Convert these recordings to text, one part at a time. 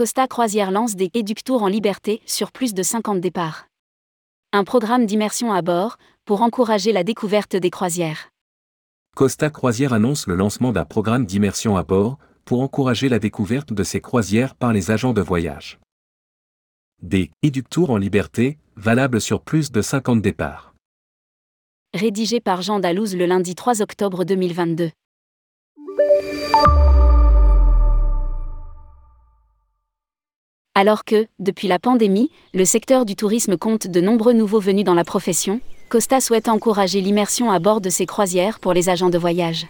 Costa Croisière lance des éductours en liberté sur plus de 50 départs. Un programme d'immersion à bord pour encourager la découverte des croisières. Costa Croisière annonce le lancement d'un programme d'immersion à bord pour encourager la découverte de ces croisières par les agents de voyage. Des éductours en liberté, valables sur plus de 50 départs. Rédigé par Jean Dalouse le lundi 3 octobre 2022. Alors que, depuis la pandémie, le secteur du tourisme compte de nombreux nouveaux venus dans la profession, Costa souhaite encourager l'immersion à bord de ses croisières pour les agents de voyage.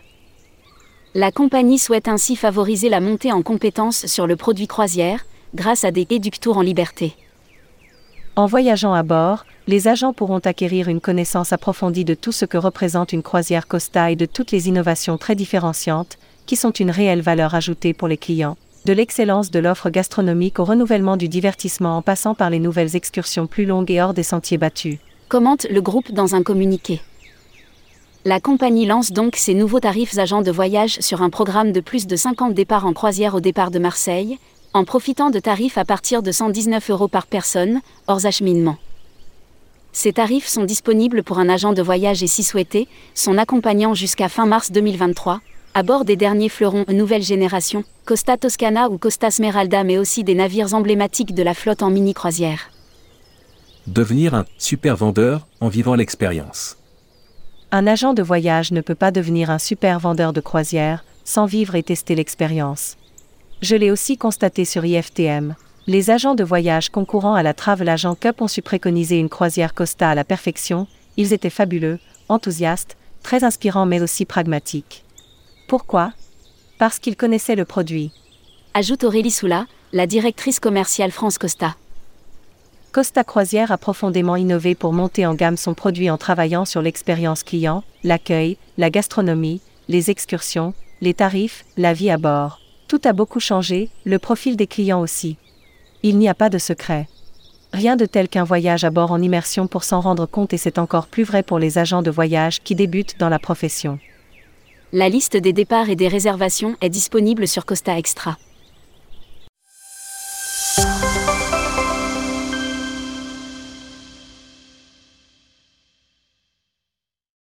La compagnie souhaite ainsi favoriser la montée en compétences sur le produit croisière, grâce à des éductours en liberté. En voyageant à bord, les agents pourront acquérir une connaissance approfondie de tout ce que représente une croisière Costa et de toutes les innovations très différenciantes, qui sont une réelle valeur ajoutée pour les clients de l'excellence de l'offre gastronomique au renouvellement du divertissement en passant par les nouvelles excursions plus longues et hors des sentiers battus. Commente le groupe dans un communiqué. La compagnie lance donc ses nouveaux tarifs agents de voyage sur un programme de plus de 50 départs en croisière au départ de Marseille, en profitant de tarifs à partir de 119 euros par personne, hors acheminement. Ces tarifs sont disponibles pour un agent de voyage et si souhaité, son accompagnant jusqu'à fin mars 2023, à bord des derniers fleurons nouvelle génération, Costa Toscana ou Costa Smeralda, mais aussi des navires emblématiques de la flotte en mini-croisière. Devenir un super vendeur en vivant l'expérience. Un agent de voyage ne peut pas devenir un super vendeur de croisière sans vivre et tester l'expérience. Je l'ai aussi constaté sur IFTM. Les agents de voyage concourant à la Travel Agent Cup ont su préconiser une croisière Costa à la perfection. Ils étaient fabuleux, enthousiastes, très inspirants mais aussi pragmatiques. Pourquoi? Parce qu'il connaissait le produit. Ajoute Aurélie Soula, la directrice commerciale France Costa. Costa Croisière a profondément innové pour monter en gamme son produit en travaillant sur l'expérience client, l'accueil, la gastronomie, les excursions, les tarifs, la vie à bord. Tout a beaucoup changé, le profil des clients aussi. Il n'y a pas de secret. Rien de tel qu'un voyage à bord en immersion pour s'en rendre compte et c'est encore plus vrai pour les agents de voyage qui débutent dans la profession. La liste des départs et des réservations est disponible sur Costa Extra.